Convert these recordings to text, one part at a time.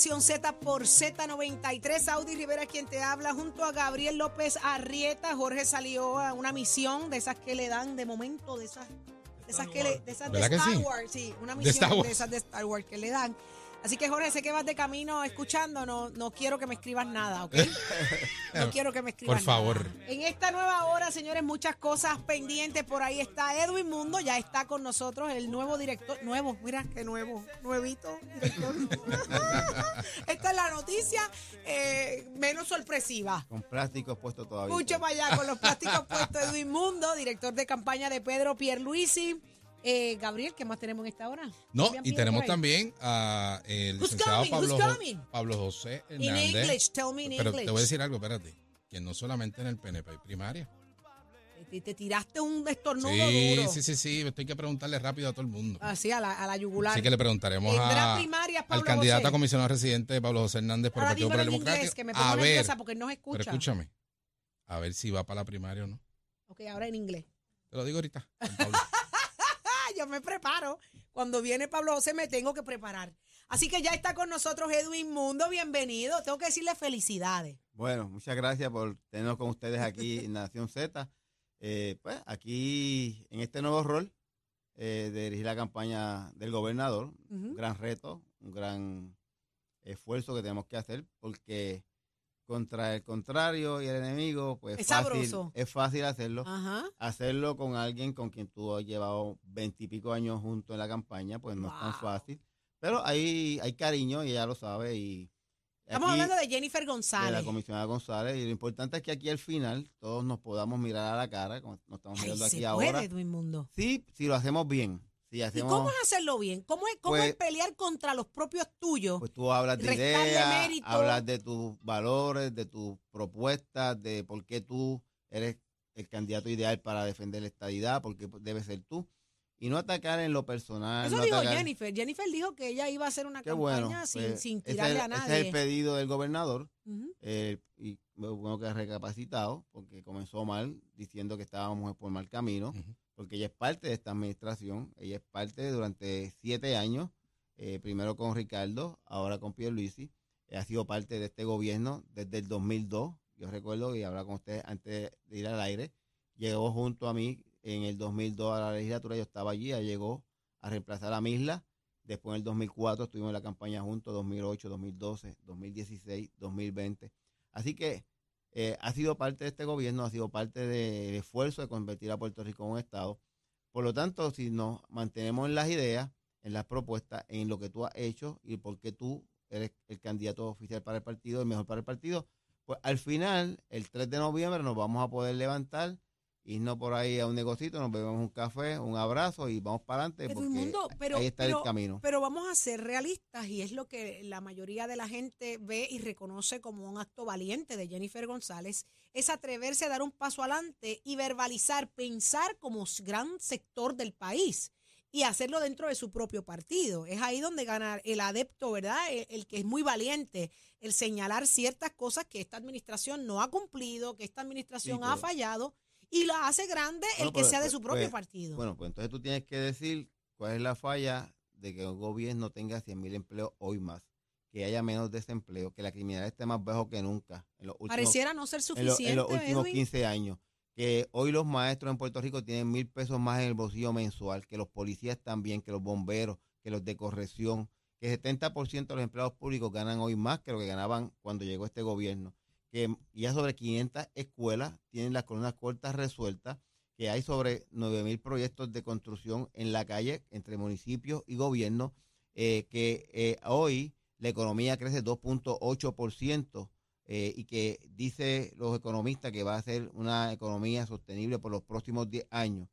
Nación Z por Z93. Audi Rivera quien te habla junto a Gabriel López Arrieta. Jorge salió a una misión de esas que le dan de momento, de esas, de esas que le, de esas de ¿Verdad que Star? Wars, sí, una misión de, esas de Star Wars que le dan. Así que Jorge, sé que vas de camino escuchando, no, no quiero que me escribas nada, ¿ok? No quiero que me escribas Por favor. nada. En esta nueva hora, señores, muchas cosas pendientes. Por ahí está Edwin Mundo, ya está con nosotros el nuevo director. Nuevo, mira qué nuevo, nuevito director. Esta es la noticia eh, menos sorpresiva. Con plásticos puestos todavía. Mucho para allá con los plásticos puestos. Edwin Mundo, director de campaña de Pedro Pierluisi. Eh, Gabriel, ¿qué más tenemos en esta hora? No, ¿Habían y tenemos también a el licenciado coming? Pablo, Jo- José In Hernández. English, tell me in Pero English. te voy a decir algo, espérate, que no solamente en el PNP hay primaria. Te, te tiraste un estornudo Sí, duro. sí, sí, sí, esto hay que preguntarle rápido a todo el mundo. Así, a la, a la yugular. Así que le preguntaremos ¿Tendrá a, primarias, al candidato José? a comisionado residente Pablo José Hernández por el Ahora Partido dímelo Popular Democrático. que me pongo A ver, porque no pero escúchame, a ver si va para la primaria o no. Ok, ahora en inglés. Te lo digo ahorita. yo me preparo. Cuando viene Pablo José me tengo que preparar. Así que ya está con nosotros Edwin Mundo. Bienvenido. Tengo que decirle felicidades. Bueno, muchas gracias por tenernos con ustedes aquí en Nación Z. Eh, pues aquí en este nuevo rol eh, de dirigir la campaña del gobernador, un gran reto, un gran esfuerzo que tenemos que hacer porque contra el contrario y el enemigo, pues Es fácil, sabroso. es fácil hacerlo. Ajá. Hacerlo con alguien con quien tú has llevado veintipico años juntos en la campaña, pues no es tan fácil. Pero hay, hay cariño y ella lo sabe y Estamos hablando de Jennifer de la González. comisionada González y lo importante es que aquí al final todos nos podamos mirar a la cara, como nos estamos Ay, mirando se aquí puede, ahora. Edwin Mundo. Sí, si lo hacemos bien. Si ¿Y hacemos, cómo es hacerlo bien? ¿Cómo es, cómo Pues- es pelear contra los propios tuyos? pues tú hablas de ideas, hablas de tus valores, de tus propuestas, de por qué tú eres el candidato ideal para defender la estadidad, por qué debe ser tú. Y no atacar en lo personal. Eso no dijo atacar- Jennifer. Jennifer dijo que ella iba a hacer una Qué campaña bueno. sin, pues, sin tirarle es- a Ese es nadie. el pedido del gobernador. Ujú. Eh, y bueno que ha recapacitado, porque comenzó mal, diciendo que estábamos por mal camino. Porque ella es parte de esta administración, ella es parte durante siete años, eh, primero con Ricardo, ahora con Pierluisi, eh, ha sido parte de este gobierno desde el 2002, yo recuerdo, y hablar con ustedes antes de ir al aire, llegó junto a mí en el 2002 a la legislatura, yo estaba allí, ella llegó a reemplazar a Misla, después en el 2004 estuvimos en la campaña juntos, 2008, 2012, 2016, 2020. Así que eh, ha sido parte de este gobierno, ha sido parte del esfuerzo de convertir a Puerto Rico en un Estado. Por lo tanto, si nos mantenemos en las ideas, en las propuestas, en lo que tú has hecho y por qué tú eres el candidato oficial para el partido, el mejor para el partido, pues al final, el 3 de noviembre, nos vamos a poder levantar, irnos por ahí a un negocito, nos bebemos un café, un abrazo y vamos para adelante porque Mundo, pero- ahí está pero- el camino. Pero vamos a ser realistas y es lo que la mayoría de la gente ve y reconoce como un acto valiente de Jennifer González, es atreverse a dar un paso adelante y verbalizar, pensar como gran sector del país y hacerlo dentro de su propio partido. Es ahí donde gana el adepto, ¿verdad? El, el que es muy valiente, el señalar ciertas cosas que esta administración no ha cumplido, que esta administración Sí, ha fallado y la hace grande el que pero- sea de pues- su propio pues- partido. Bueno, pues entonces tú tienes que decir cuál es la falla de que un gobierno tenga 100 mil empleos hoy más, que haya menos desempleo, que la criminalidad esté más bajo que nunca en los últimos, Pareciera no ser en lo- suficiente. en los últimos Edwin. 15 años. Que hoy los maestros en Puerto Rico tienen mil pesos más en el bolsillo mensual, que los policías también, que los bomberos, que los de corrección, que 70% de los empleados públicos ganan hoy más que lo que ganaban cuando llegó este gobierno. Que ya sobre 500 escuelas tienen las columnas cortas resueltas, que hay sobre 9 mil proyectos de construcción en la calle entre municipios y gobierno, eh, que eh, hoy la economía crece 2.8% eh, y que dice los economistas que va a ser una economía sostenible por los próximos 10 años.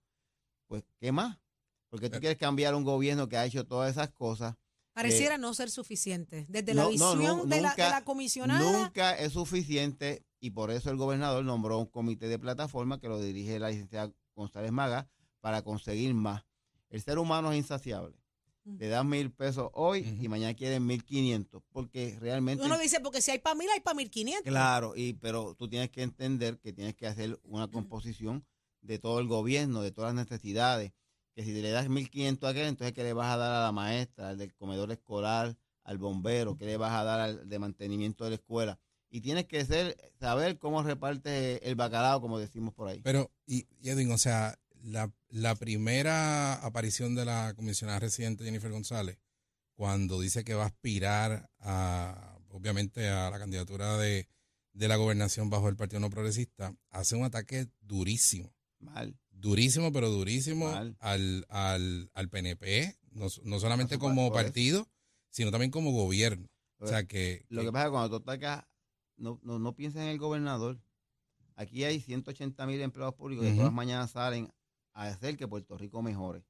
Pues, ¿qué más? Porque tú quieres cambiar un gobierno que ha hecho todas esas cosas Pareciera no ser suficiente. Desde no, la no, visión de, la, de nunca- la comisionada. Nunca es suficiente y por eso el gobernador nombró un comité de plataforma que lo dirige la licenciada González Maga para conseguir más. El ser humano es insaciable. Mm. Le dan mil pesos hoy y mañana quieren mil quinientos porque realmente... Uno dice, porque si hay para mil, hay para mil quinientos. Claro, y pero tú tienes que entender que tienes que hacer una composición de todo el gobierno, de todas las necesidades. Que si le das 1.500 a aquel, entonces ¿qué le vas a dar a la maestra, al del comedor escolar, al bombero? ¿Qué le vas a dar al de mantenimiento de la escuela? Y tienes que ser, saber cómo reparte el bacalao, como decimos por ahí. Pero, y, y Edwin, o sea, la, la primera aparición de la comisionada residente Jennifer González, cuando dice que va a aspirar a, obviamente, a la candidatura de, de la gobernación bajo el Partido No Progresista, hace un ataque durísimo, Mal. Durísimo, pero durísimo al, al, al PNP, no, no solamente como partido, sino también como gobierno. O sea, que... Lo que- que pasa es que cuando tú atacas, no, no, no pienses en el gobernador. Aquí hay 180 mil empleados públicos que todas las mañanas salen a hacer que Puerto Rico mejore.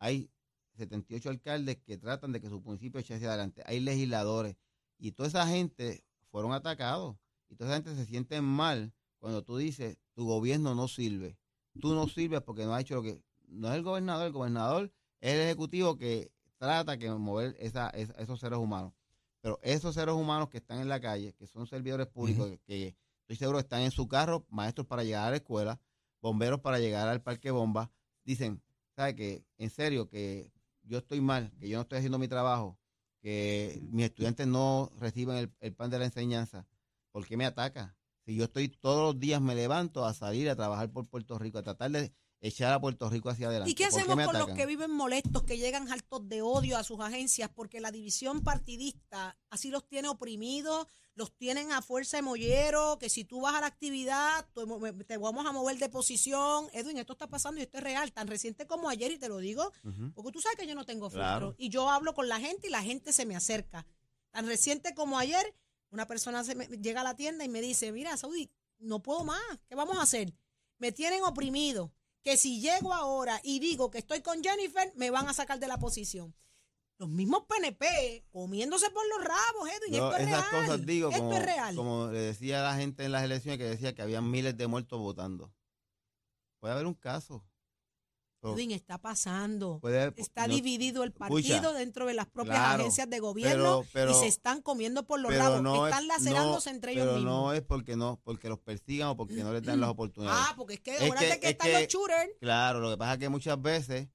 Hay 78 alcaldes que tratan de que su municipio eche hacia adelante. Hay legisladores. Y toda esa gente fueron atacados. Y toda esa gente se siente mal cuando tú dices, tu gobierno no sirve. Tú no sirves porque no has hecho lo que... No es el gobernador, el gobernador es el ejecutivo que trata que mover esa, esa- esos seres humanos. Pero esos seres humanos que están en la calle, que son servidores públicos, que, que estoy seguro están en su carro, maestros para llegar a la escuela, bomberos para llegar al parque bomba, dicen, ¿sabe que En serio, que yo estoy mal, que yo no estoy haciendo mi trabajo, que mis estudiantes no reciben el, el pan de la enseñanza, ¿por qué me ataca? Si yo estoy todos los días me levanto a salir a trabajar por Puerto Rico, a tratar de echar a Puerto Rico hacia adelante. ¿Y qué ¿por hacemos me con los que viven molestos, que llegan hartos de odio a sus agencias porque la división partidista así los tiene oprimidos, los tienen a fuerza de mollero, que si tú vas a la actividad te vamos a mover de posición? Edwin, esto está pasando y esto es real, tan reciente como ayer y te lo digo, Ujú. porque tú sabes que yo no tengo filtro Claro. y yo hablo con la gente y la gente se me acerca. Tan reciente como ayer, una persona se me- llega a la tienda y me dice, mira, Saudi, no puedo más, ¿qué vamos a hacer? Me tienen oprimido, que si llego ahora y digo que estoy con Jennifer, me van a sacar de la posición. Los mismos PNP comiéndose por los rabos, Edwin, esto es esas real. cosas digo esto como, es real. como le decía la gente en las elecciones que decía que había miles de muertos votando. Puede haber un caso. Edwin, está pasando. puede, Está no- dividido el partido dentro de las propias claro, agencias de gobierno pero- pero- y se están comiendo por los rabos. no es- están lacerándose no, entre ellos pero mismos. no es porque no, porque los persigan o porque no les dan las oportunidades. ah, porque es que acuérdate que- que, es están que- los shooters. Claro, lo que pasa es que muchas veces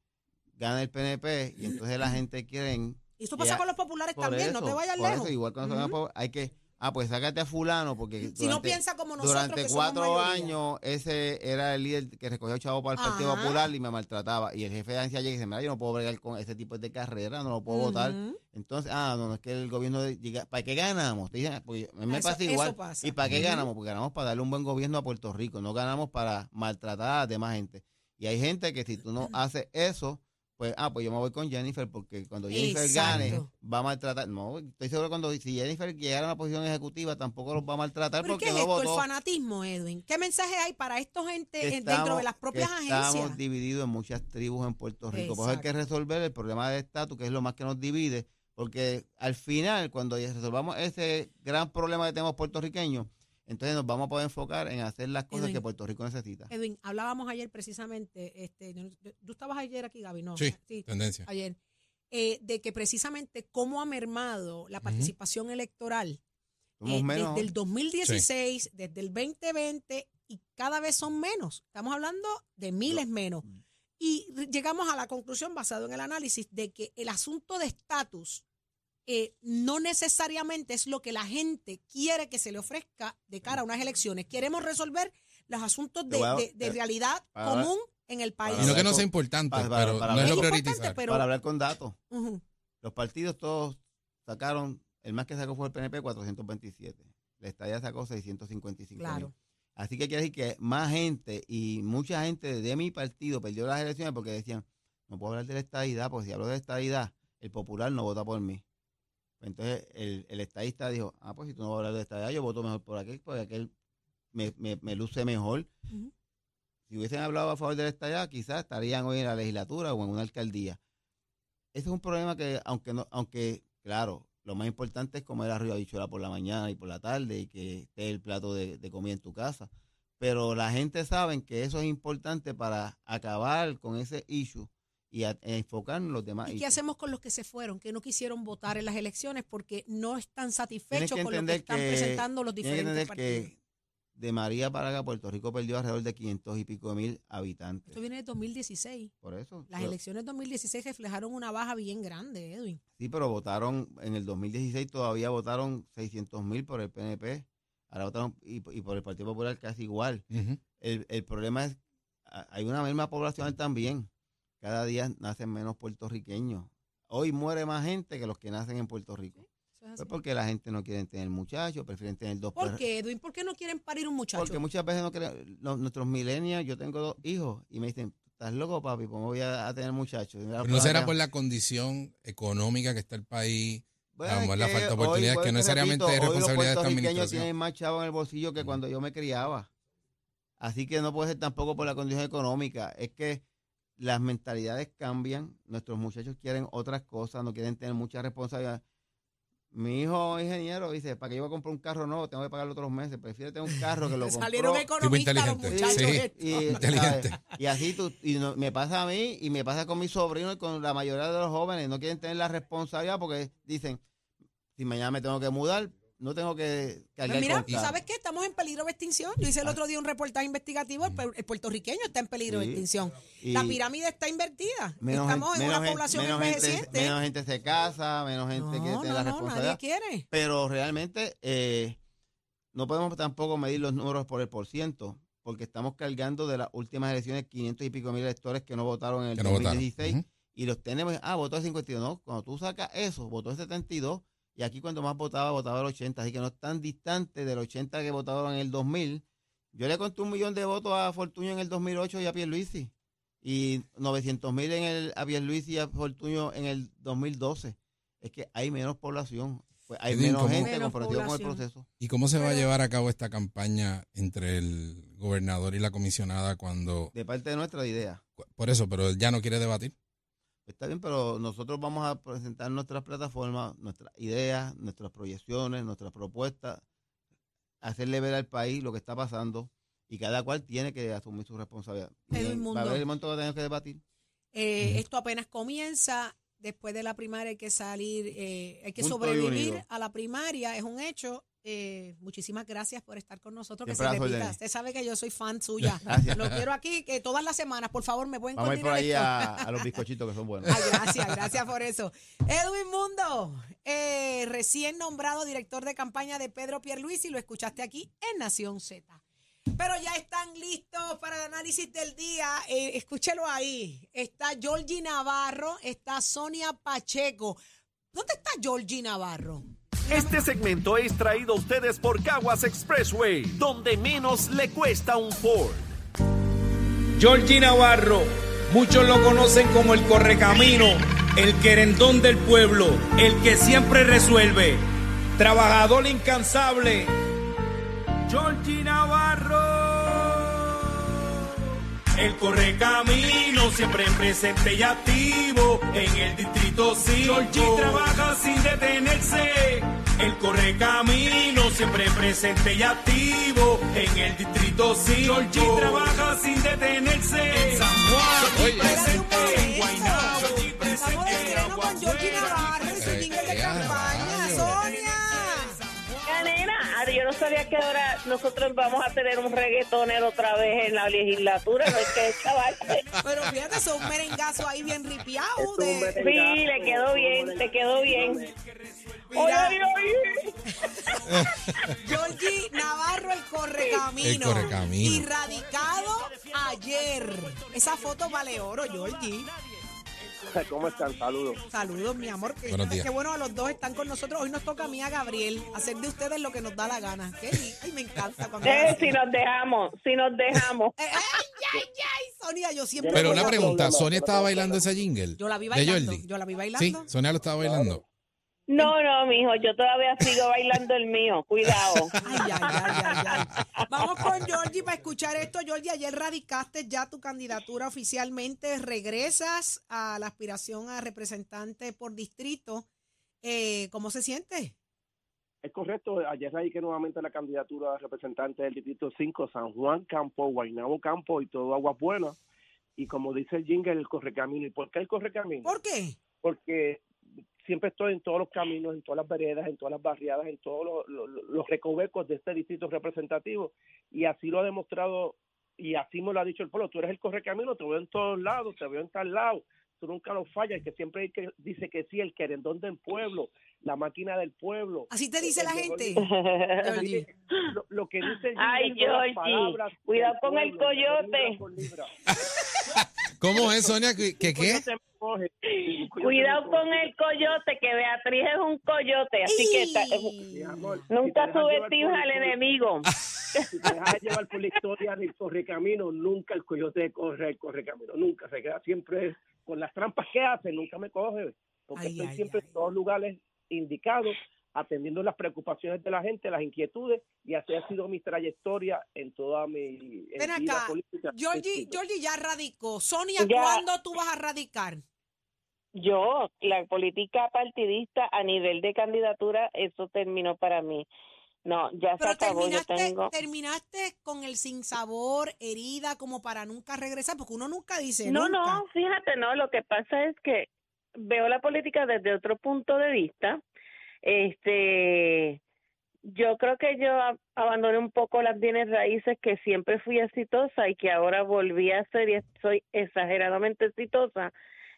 gana el PNP y entonces la gente quieren Y eso pasa Ya, con los populares también, eso, no te vayas lejos. eso, igual cuando a Ujú. po- hay que ah pues sácate a fulano porque si no durante- piensa como nosotros Durante que cuatro años, ese era el líder que recogía chavo para el Partido. Popular y me maltrataba. Y el jefe de agencia llega y dice, mira, yo no puedo bregar con ese tipo de carrera, no lo puedo votar. Entonces, ah, no, no, es que el gobierno diga, ¿para qué ganamos? Te dicen, pues, me Eso- pasa igual. pasa. ¿Y para qué ganamos? Porque ganamos para darle un buen gobierno a Puerto Rico, no ganamos para maltratar a demás gente. Y hay gente que si tú no haces eso, pues, ah, pues yo me voy con Jennifer porque cuando Jennifer gane, Exacto. va a maltratar. No, estoy seguro que cuando si Jennifer llegara a una posición ejecutiva, tampoco los va a maltratar ¿Pero porque qué es no esto, votó. el fanatismo, Edwin? ¿Qué mensaje hay para esta gente que dentro de las propias que agencias? Estamos divididos en muchas tribus en Puerto Rico. Por eso hay que Exacto. resolver el problema del estatus, que es lo más que nos divide, porque al final, cuando ya resolvamos ese gran problema que tenemos puertorriqueños, entonces nos vamos a poder enfocar en hacer las cosas Edwin. que Puerto Rico necesita. Edwin, hablábamos ayer precisamente, este, yo no- yo- tú estabas ayer aquí, Gaby, ¿no? Sí, tendencia. ayer, eh, de que precisamente cómo ha mermado la participación electoral Somos eh, menos. desde el 2016, desde el 2020 y cada vez son menos. Estamos hablando de miles menos. Y re- llegamos a la conclusión, basado en el análisis, de que el asunto de estatus eh, no necesariamente es lo que la gente quiere que se le ofrezca de cara a unas elecciones. Queremos resolver los asuntos de, de- de te- realidad común en el país. Y no que no Para- sea importante, para- para- pero para- no es lo priorizar. pero- Para hablar con datos, los partidos todos sacaron, el más que sacó fue el PNP, 427. La estadía sacó 655. Claro. mil. Así que quiere decir que más gente y mucha gente de mi partido perdió las elecciones porque decían, no puedo hablar de la estadidad, porque si hablo de la estadidad, el popular no vota por mí. Entonces el, el estadista dijo, ah, pues si tú no vas a hablar de estadidad, yo voto mejor por aquel, porque aquel me, me, me luce mejor. Si hubiesen hablado a favor de la estadidad, quizás estarían hoy en la legislatura o en una alcaldía. ese es un problema que, aunque no, aunque, claro, lo más importante es comer arroz y habichuela por la mañana y por la tarde y que esté el plato de, de comida en tu casa. Pero la gente sabe que eso es importante para acabar con ese issue y a- enfocar en los demás ¿Y qué hacemos con los que se fueron, que no quisieron votar en las elecciones porque no están satisfechos con lo que están que, presentando los diferentes partidos? que de María para acá Puerto Rico perdió alrededor de 500 y pico de mil habitantes. Esto viene de 2016. Por eso. Las pero- elecciones 2016 reflejaron una baja bien grande, Edwin. Sí, pero votaron en el 2016 todavía votaron 600 mil por el PNP. Ahora votaron y, y por el Partido Popular casi igual. El, el problema es hay una misma población también. Cada día nacen menos puertorriqueños. Hoy muere más gente que los que nacen en Puerto Rico. Así. Pues porque la gente no quiere tener muchachos, prefieren tener dos ¿Por qué, Edwin? ¿Por qué no quieren parir un muchacho? Porque muchas veces no quieren, los- nuestros millennials, yo tengo dos hijos y me dicen, ¿estás loco papi? ¿Cómo voy a, a tener muchachos? Pero no será por la condición económica que está el país. Bueno, a lo mejor es la falta de hoy, oportunidades, que no necesariamente repito, es hoy los responsabilidad de esta administración. tienen más chavo en el bolsillo que Mm. cuando yo me criaba. Así que no puede ser tampoco por la condición económica. Es que las mentalidades cambian. Nuestros muchachos quieren otras cosas, no quieren tener mucha responsabilidad. Mi hijo ingeniero dice, ¿para qué yo voy a comprar un carro nuevo? Tengo que pagarlo todos los meses. Prefiere tener un carro que lo compró. Salieron economistas los muchachos. Sí. Y, Inteligente. ¿sabes? y así tú, y no- me pasa a mí y me pasa con mis sobrinos y con la mayoría de los jóvenes. No quieren tener la responsabilidad porque dicen, si mañana me tengo que mudar, no tengo que cargar Pues mira, con. ¿sabes qué? Estamos en peligro de extinción. Yo hice el otro día un reportaje investigativo. El, el puertorriqueño está en peligro de extinción. Y La pirámide está invertida. menos Estamos en una menos población menos gente, envejeciente. menos gente se casa, menos gente no, tener no, la no, responsabilidad. nadie quiere. Pero realmente eh, no podemos tampoco medir los números por el por ciento, porque estamos cargando de las últimas elecciones 500 y pico mil electores que no votaron en el Que no votaron. 2016 Ujú. y los tenemos, ah, votó el 52, no, cuando tú sacas eso, votó el 72 y aquí cuando más votaba, votaba el 80, así que no es tan distante del 80 que votaron en el 2000. Yo le conté un millón de votos a Fortuño en el 2008 y a Pierluisi y 900 mil en el, a Pierluisi y a Fortuño en el 2012. Es que hay menos población, pues hay menos ¿cómo- gente Menos comprometido con el proceso. ¿Y cómo se va a llevar a cabo esta campaña entre el gobernador y la comisionada cuando... De parte de nuestra idea. Por eso, pero él ya no quiere debatir. Está bien, pero nosotros vamos a presentar nuestras plataformas, nuestras ideas, nuestras proyecciones, nuestras propuestas, hacerle ver al país lo que está pasando y cada cual tiene que asumir su responsabilidad. Y Edwin va Mundo. a haber el momento que tenemos que debatir. Eh. Esto apenas comienza. Después de la primaria hay que salir, eh, hay que sobrevivir a la primaria, es un hecho. Eh, muchísimas gracias por estar con nosotros. Que Siempre a se repita. Usted sabe que yo soy fan suya. Gracias. Lo quiero aquí, que todas las semanas, por favor, me pueden Vamos a ir por ahí a, a los bizcochitos que son buenos. Ay, gracias, gracias por eso. Edwin Mundo, eh, recién nombrado director de campaña de Pedro Pierluisi, lo escuchaste aquí en Nación Z. Pero ya están listos para el análisis del día. Eh, escúchelo ahí. Está Georgie Navarro, está Sonia Pacheco. ¿Dónde está Georgie Navarro? Este segmento es traído a ustedes por Caguas Expressway, donde menos le cuesta un Ford. Georgie Navarro, muchos lo conocen como el correcamino, el querendón del pueblo, el que siempre resuelve, trabajador incansable. Georgie Navarro. El correcamino siempre presente y activo en el distrito 5. Georgie trabaja sin detenerse. El correcamino siempre presente y activo en el distrito 5. Georgie trabaja sin detenerse. En San Juan, Oye. Presente en. Guaynabo, Georgie presente en sabía que ahora nosotros vamos a tener un reggaetonero otra vez en la legislatura, no es que chaval. Pero fíjate, son un merengazo ahí bien ripiado. De, Sí, le quedó bien, le quedó bien. Oye, Mira. oye, oye. Georgie Navarro, el correcamino. El correcamino. Y radicado ayer. Esa foto vale oro, Georgie. ¿Cómo están? Saludos. Saludos, mi amor. Días. Qué bueno, a los dos están con nosotros. Hoy nos toca a mí, a Gabriel, hacer de ustedes lo que nos da la gana. Qué Ay, me encanta cuando. Eh, si nos dejamos, si nos dejamos. Eh, ay, ay, ay, Sonia, yo siempre. Pero una pregunta, ¿Sonia estaba bailando ese jingle? Yo la vi ¿De bailando. Jordi? Yo la vi Sí, bailando. Sonia lo estaba bailando. No, no, mijo, yo todavía sigo bailando el mío. Cuidado. Ay, ay, ay, ay, ay. Vamos con Georgie para escuchar esto. Georgie, ayer radicaste ya tu candidatura oficialmente. Regresas a la aspiración a representante por distrito. Eh, ¿Cómo se siente? Es correcto, ayer radiqué nuevamente la candidatura a representante del Distrito 5, San Juan Campo, Guaynabo Campo y todo Aguas Buenas. Y como dice el jingle, el correcamino. ¿Y por qué el correcamino? ¿Por qué? Porque siempre estoy en todos los caminos, en todas las veredas, en todas las barriadas, en todos los, los- los recovecos de este distrito representativo. Y así lo ha demostrado y así me lo ha dicho el pueblo. Tú eres el correcamino, te veo en todos lados, te veo en tal lado. Tú nunca lo fallas, el que siempre hay que, dice que sí, el querendón del pueblo, la máquina del pueblo. Así te dice la El gente. Lo, lo que dice el Ay, Georgie, palabras cuidado con el libra coyote. por libra. ¿Cómo es, Sonia? ¿Que, que El qué? coyote Cuidado con el coyote, que Beatriz es un coyote, así que ta- Mi amor, si nunca llevar subestimes al enemigo. Si te dejas llevar por la historia del correcamino, nunca el coyote corre el correcamino, nunca se queda siempre con las trampas que hace, nunca me coge, porque Ay, estoy ay, siempre ay. en todos lugares indicados, atendiendo las preocupaciones de la gente, las inquietudes, y así ha sido mi trayectoria en toda mi en Ven vida acá, política. Georgie, Georgie ya radicó. Sonia, Ya. ¿cuándo tú vas a radicar? Yo, la política partidista a nivel de candidatura, eso terminó para mí. No, ya se Pero acabó, yo terminaste, tengo... terminaste con el sinsabor, herida, como para nunca regresar, porque uno nunca dice No, nunca. no, fíjate, no, lo que pasa es que veo la política desde otro punto de vista. Este, yo creo que yo abandoné un poco las bienes raíces que siempre fui exitosa y que ahora volví a ser y soy exageradamente exitosa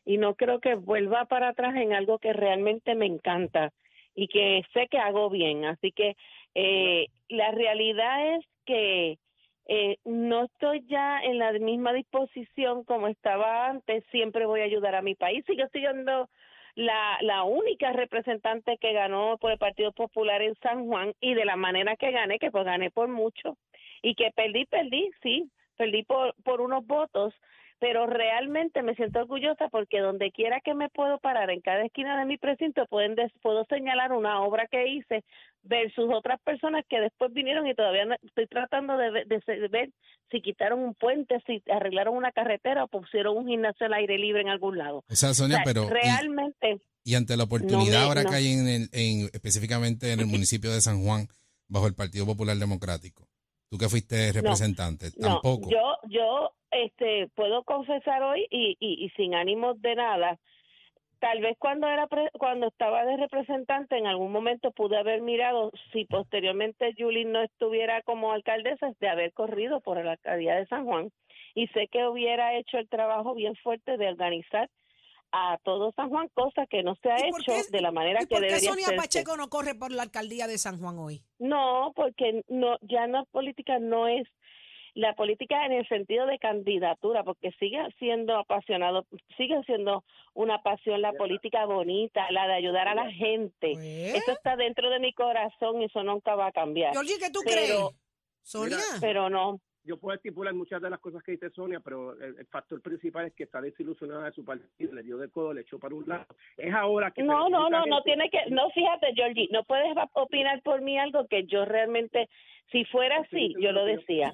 y no creo que vuelva para atrás en algo que realmente me encanta y que sé que hago bien. Así que eh, la realidad es que eh, no estoy ya en la misma disposición como estaba antes, siempre voy a ayudar a mi país. Sigo siendo la, la única representante que ganó por el Partido Popular en San Juan y de la manera que gané, que pues gané por mucho y que perdí, perdí, sí, perdí por, por unos votos, pero realmente me siento orgullosa porque donde quiera que me puedo parar, en cada esquina de mi precinto, pueden des- puedo señalar una obra que hice versus otras personas que después vinieron y todavía no- estoy tratando de, ve- de ver si quitaron un puente, si arreglaron una carretera o pusieron un gimnasio al aire libre en algún lado. O sea, O Sonia, sea, pero... realmente Y, ante la oportunidad ahora no. que hay en el, en, específicamente en el municipio de San Juan, bajo el Partido Popular Democrático, tú que fuiste representante, No, tampoco. yo, yo, este, puedo confesar hoy y, y, y sin ánimos de nada. Tal vez cuando era pre- cuando estaba de representante en algún momento pude haber mirado si posteriormente Julie no estuviera como alcaldesa de haber corrido por la alcaldía de San Juan y sé que hubiera hecho el trabajo bien fuerte de organizar a todo San Juan, cosa que no se ha ¿Y por hecho qué- de la manera ¿Y que por qué debería Sonia. Pacheco no corre por la alcaldía de San Juan hoy? No, porque no, ya no política no es la política en el sentido de candidatura, porque sigue siendo apasionado, sigue siendo una pasión la política bonita, la de ayudar a la gente. Pues, Eso está dentro de mi corazón y eso nunca va a cambiar. Georgie, ¿qué tú Pero- crees? Sonia. Pero no, Yo puedo estipular muchas de las cosas que dice Sonia, pero el, el factor principal es que está desilusionada de su partido, le dio de codo, le echó para un lado. Es ahora que... no, no, no, no tiene que, no, fíjate, Georgie, no puedes opinar por mí algo que yo realmente, si fuera así, yo lo decía.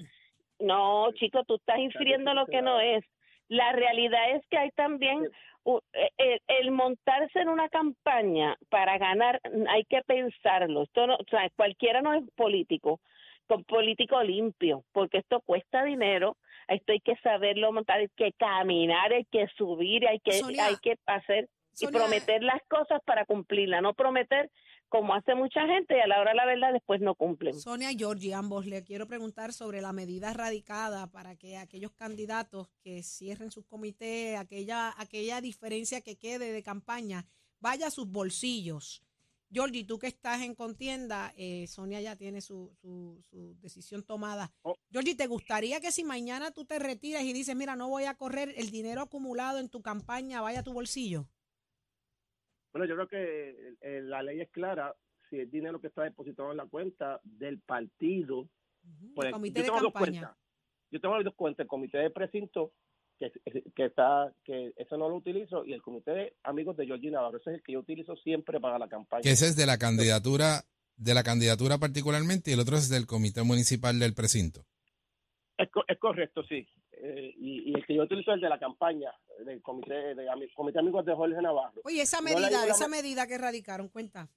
No, chico, tú estás infiriendo lo que no es. La realidad es que hay también eh, el, el montarse en una campaña para ganar, hay que pensarlo. Esto no, o sea, cualquiera no es político, con político limpio, porque esto cuesta dinero. Esto hay que saberlo montar, hay que caminar, hay que subir, hay que Sonia, hay que hacer y Sonia, prometer las cosas para cumplirlas, no prometer como hace mucha gente y a la hora de la verdad después no cumplen. Sonia y Georgie, ambos, le quiero preguntar sobre la medida radicada para que aquellos candidatos que cierren sus comités, aquella, aquella diferencia que quede de campaña, vaya a sus bolsillos. Georgie, tú que estás en contienda, eh, Sonia ya tiene su, su, su decisión tomada. Oh. Georgie, ¿te gustaría que si mañana tú te retiras y dices, mira, no voy a correr, el dinero acumulado en tu campaña vaya a tu bolsillo? Bueno, yo creo que eh, la ley es clara. Si el dinero que está depositado en la cuenta del partido, Ujú, pues, el comité yo de tengo dos campaña. cuentas. Yo tengo dos cuentas, el comité de precinto, que, que está que eso no lo utilizo y el comité de amigos de Georgie Navarro ese es el que yo utilizo siempre para la campaña Que ese es de la candidatura, de la candidatura particularmente, y el otro es del comité municipal del precinto. es, co- es correcto sí Eh, y, y el que yo utilizo es el de la campaña del comité de, comité amigos de Jorge Navarro Oye, esa medida, esa me- medida que radicaron, cuenta.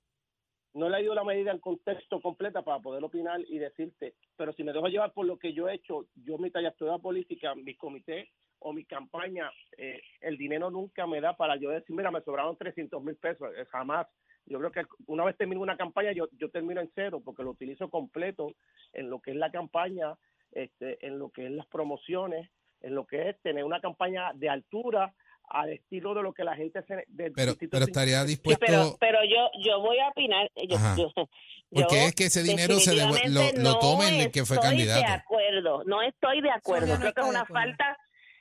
no le he ido la medida en contexto completa para poder opinar y decirte, pero si me dejo llevar por lo que yo he hecho, yo mi trayectoria política, mi comité o mi campaña, eh, el dinero nunca me da para yo decir, mira, me sobraron 300 mil pesos, eh, jamás. Yo creo que una vez termino una campaña, yo, yo termino en cero porque lo utilizo completo en lo que es la campaña, este, en lo que es las promociones, en lo que es tener una campaña de altura al estilo de lo que la gente se... del Pero, pero estaría Sí, dispuesto, pero, pero yo, yo voy a opinar. Yo, yo- porque yo es que ese dinero se lo, lo no tomen el que fue estoy candidato. de acuerdo, no estoy de acuerdo. No Creo que es una falta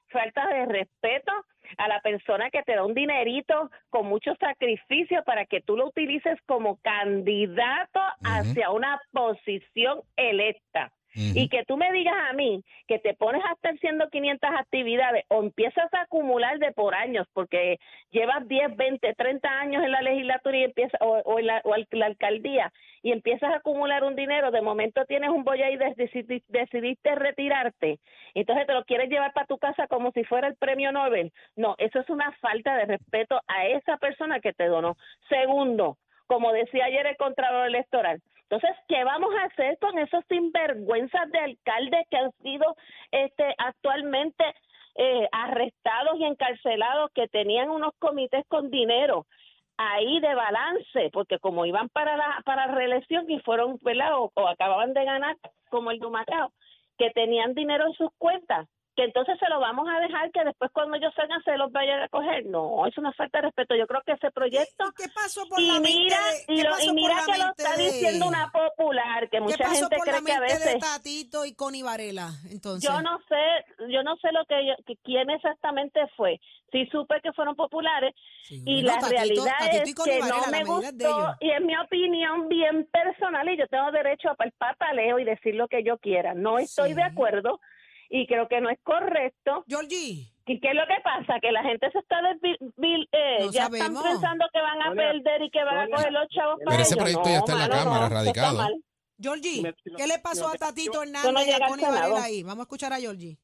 falta de respeto a la persona que te da un dinerito con mucho sacrificio para que tú lo utilices como candidato hacia una posición electa. Y que tú me digas a mí que te pones a estar haciendo 500 actividades o empiezas a acumular de por años, porque llevas 10, 20, 30 años en la legislatura y empiezas, o, o en la, o la alcaldía, y empiezas a acumular un dinero, de momento tienes un boya y decidi- decidiste retirarte, entonces te lo quieres llevar para tu casa como si fuera el premio Nobel. No, eso es una falta de respeto a esa persona que te donó. Segundo, como decía ayer el Contralor Electoral, entonces, ¿qué vamos a hacer con esos sinvergüenzas de alcaldes que han sido este, actualmente eh, arrestados y encarcelados, que tenían unos comités con dinero ahí de balance, porque como iban para la para reelección y fueron, ¿verdad? O, o acababan de ganar, como el Dumacao, que tenían dinero en sus cuentas, que entonces se lo vamos a dejar que después cuando ellos salgan se los vayan a coger. No, es una falta de respeto. Yo creo que ese proyecto ¿Y qué pasó por y la mira, mente de, y, lo- y mira que lo está de- diciendo una popular, que ¿Qué mucha gente cree que a de veces... Tatito y Connie Varela? Entonces, Yo no sé, yo no sé lo que, yo- que- quién exactamente fue. Sí supe que fueron populares Sí, y bueno, la Tatito- realidad Tatito es que Varela, no me gustó y es mi opinión bien personal y yo tengo derecho a palpar paleo y decir lo que yo quiera. No estoy Sí. de acuerdo y creo que no es correcto. Georgie, ¿Y qué es lo que pasa? Que la gente se está desvil- eh, No ya sabemos. están pensando que van a perder y que van a coger los chavos Pero para ese ellos. proyecto ya está en la mano, Cámara, radicado. Georgie, ¿qué le pasó a Tatito Hernández y llega a al Connie Varela ahí? Vamos a escuchar a Georgie.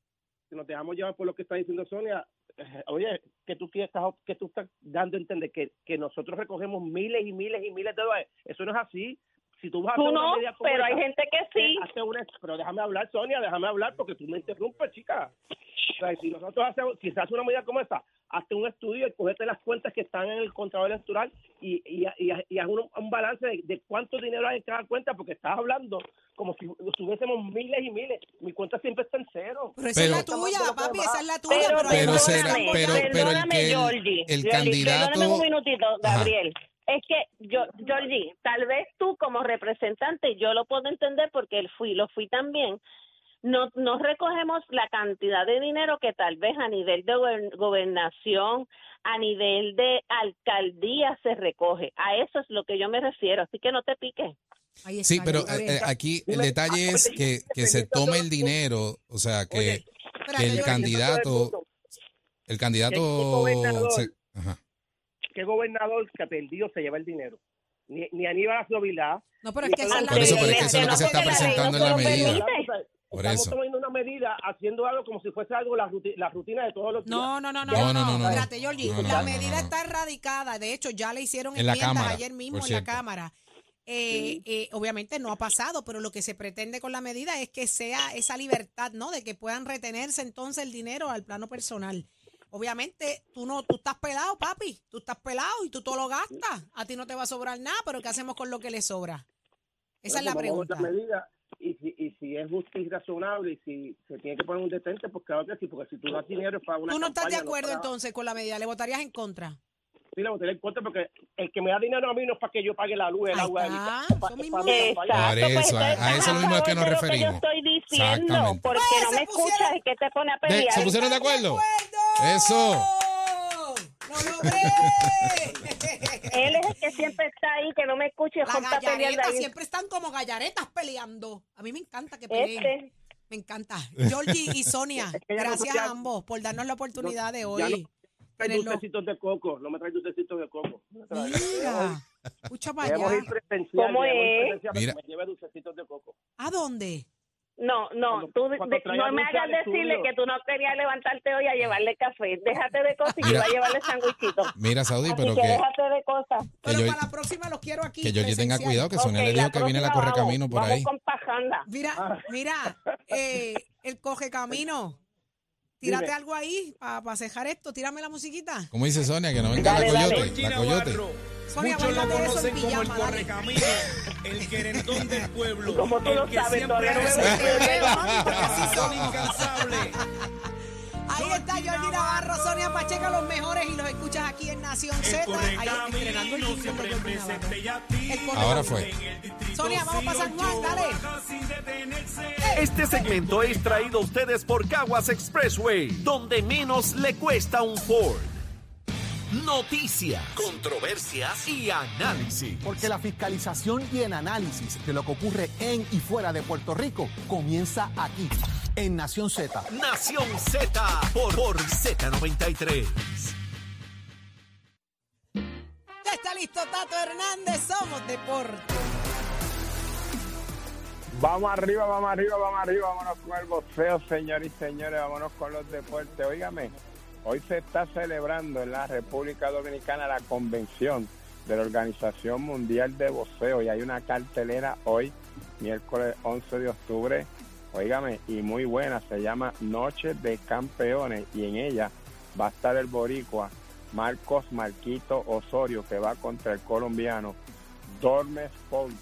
si nos dejamos llevar por lo que está diciendo Sonia, eh, oye, que tú quieres estás, que tú estás dando a entender que, que nosotros recogemos miles y miles y miles de dólares. Eso no es así. Si tú vas a Tú hacer una no, medida como pero hay gente que sí. hace una- pero déjame hablar, Sonia, déjame hablar porque tú me interrumpes, chica. O sea, si nosotros hacemos, si se hace una medida como esta, hazte un estudio y cogete las cuentas que están en el contralor electoral y, y, y, y haz un, un balance de, de cuánto dinero hay en cada cuenta, porque estás hablando como si tuviésemos miles y miles. Mi cuenta siempre está en cero. Pero esa Pero- es la tuya, papi, esa es la tuya. Pero, Pero será- pero- pero el perdóname, que el- Georgie, el Georgie, candidato- Perdóname un minutito, Ajá. Es que yo, Georgie, tal vez tú como representante, yo lo puedo entender porque él fui, lo fui también. No, no recogemos la cantidad de dinero que tal vez a nivel de gober- gobernación, a nivel de alcaldía se recoge. A eso es lo que yo me refiero, así que no te piques. Sí, pero eh, eh, aquí el detalle es oye, que, que se tome el dinero, o sea, que, el candidato, el candidato, ajá. ¿Qué gobernador que perdió se lleva el dinero? Ni, ni Aníbal Acevilá. No, pero es que esa es la Por eso, pero es que eso es lo que se está porque la ley no presentando en la se lo medida. permite. Por Estamos eso. tomando una medida, haciendo algo como si fuese algo la, ruti- la rutina de todos los días. No, no, no, no, No, no, no, no. Espérate, Georgie, No, no, la no, medida no, no. está erradicada. De hecho, ya le hicieron En la enmiendas Cámara, ayer mismo en la. Cámara. Eh, eh, obviamente no ha pasado, pero lo que se pretende con la medida es que sea esa libertad, ¿no? De que puedan retenerse entonces el dinero al plano personal. Obviamente, tú no, tú estás pelado, papi. Tú estás pelado y tú todo lo gastas. A ti no te va a sobrar nada, pero ¿qué hacemos con lo que le sobra? Esa es la pregunta. a medida, y, si, y si es justo y razonable y si se tiene que poner un detente, pues claro que sí, porque si tú das dinero es para una ¿Tú no estás de acuerdo para- entonces con la medida? ¿Le votarías en contra? Sí, le votaría en contra porque el que me da dinero a mí no es para que yo pague la luz, el Ahí agua, está, es para- eso es para. Por eso, pues, a- a estás eso mismo es que nos lo referimos. yo estoy diciendo, Exactamente. porque Pues, no me escuchas y que te pone a pelear. ¿Se pusieron de acuerdo? Eso. ¡Lo logré! Él es el que siempre está ahí, que no me escucha y Las gallaretas siempre están como gallaretas peleando. A mí me encanta que peleen. Este, Me encanta. Georgie y Sonia, Es que ya no- gracias a ambos por darnos la oportunidad de hoy. no trae tenerlo. dulcecitos de coco, no me trae dulcecitos de coco. No me. Mira, escucha para allá. ¿Cómo es? Mira. que me lleve dulcecitos de coco. ¿A dónde? No, no, Cuando- tú cuando de- traiga no me hagas decirle estudio. que tú no querías levantarte hoy a llevarle café. Déjate de cosas y Mira. va a llevarle sandwichito. Mira, Saudi, Así pero que que, déjate de cosas. Pero yo- para la próxima los quiero aquí. que Georgie tenga presencial. cuidado, que Sonia Ok, le dijo que viene la correcamino vamos, por vamos ahí. con pajanda. Mira, mira, eh, el coge camino. Tírate Dime. algo ahí para cejar esto. Tírame la musiquita. ¿Cómo dice Sonia? Que no venga Dale, la dale. coyote. La coyote. Sonia, Muchos lo conocen como el pijama, correcamino, el querendón del pueblo. Como tú el lo que sabes, siempre todavía no así son incansables. Ahí está Jordi Navarro, Sonia Pacheco, los mejores y los escuchas aquí en Nación Z. Ahí estrenando el correcamino jingle de siempre Jordi Navarro. Ahora fue. Sonia, vamos pa' San Juan, dale. Este segmento es traído a ustedes por Caguas Expressway, donde menos le cuesta un Ford. Noticias, controversias y análisis. Porque la fiscalización y el análisis de lo que ocurre en y fuera de Puerto Rico comienza aquí, en Nación Z. Nación Z por, por Z93. Ya está listo Tato Hernández, somos deporte. Vamos arriba, vamos arriba, vamos arriba, vámonos con el boxeo, señores y señores, vámonos con los deportes. Óigame, hoy se está celebrando en la República Dominicana la convención de la Organización Mundial de Boxeo y hay una cartelera hoy, miércoles 11 de octubre, óigame, y muy buena, se llama Noche de Campeones y en ella va a estar el boricua Marcos Marquito Osorio que va contra el colombiano Dormes Font.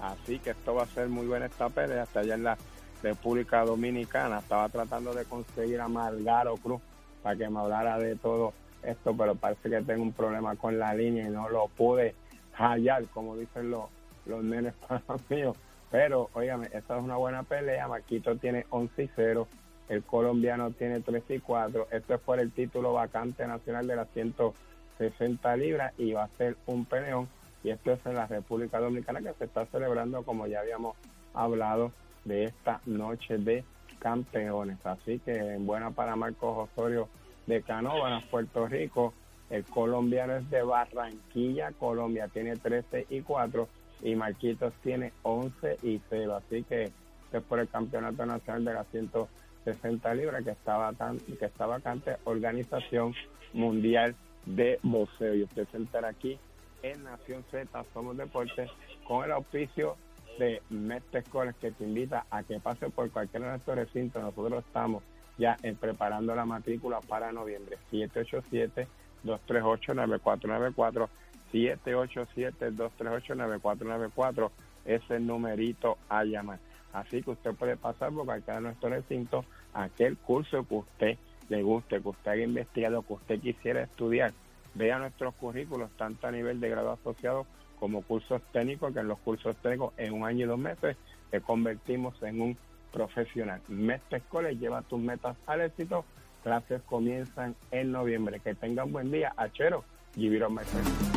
Así que esto va a ser muy buena esta pelea. Hasta allá en la República Dominicana estaba tratando de conseguir a Margaro Cruz para que me hablara de todo esto, pero parece que tengo un problema con la línea y no lo pude hallar, como dicen los, los nenes para míos. Pero, óigame, esta es una buena pelea. Marquito tiene 11 y 0. El colombiano tiene 3 y 4. Esto es por el título vacante nacional de las 160 libras y va a ser un peleón y esto es en la República Dominicana que se está celebrando como ya habíamos hablado de esta noche de campeones así que en buena para Marcos Osorio de Canóvanas, Puerto Rico el colombiano es de Barranquilla, Colombia tiene 13 y 4 y Marquitos tiene 11 y 0 así que esto es por el campeonato nacional de las 160 libras que estaba tan, que está vacante organización mundial de boxeo. Y usted se aquí en Nación Z Somos Deportes con el auspicio de Mestre Escoles que te invita a que pase por cualquiera de nuestros recintos. Nosotros estamos ya en preparando la matrícula para noviembre. 787-238-9494. 787-238-9494 es el numerito a llamar. Así que usted puede pasar por cualquiera de nuestros recintos aquel curso que usted le guste, que usted haya investigado, que usted quisiera estudiar vea nuestros currículos, tanto a nivel de grado asociado como cursos técnicos, que en los cursos técnicos en un año y dos meses te convertimos en un profesional. Mestre College lleva tus metas al éxito. Clases comienzan en noviembre. Que tengan buen día. Achero, my friend.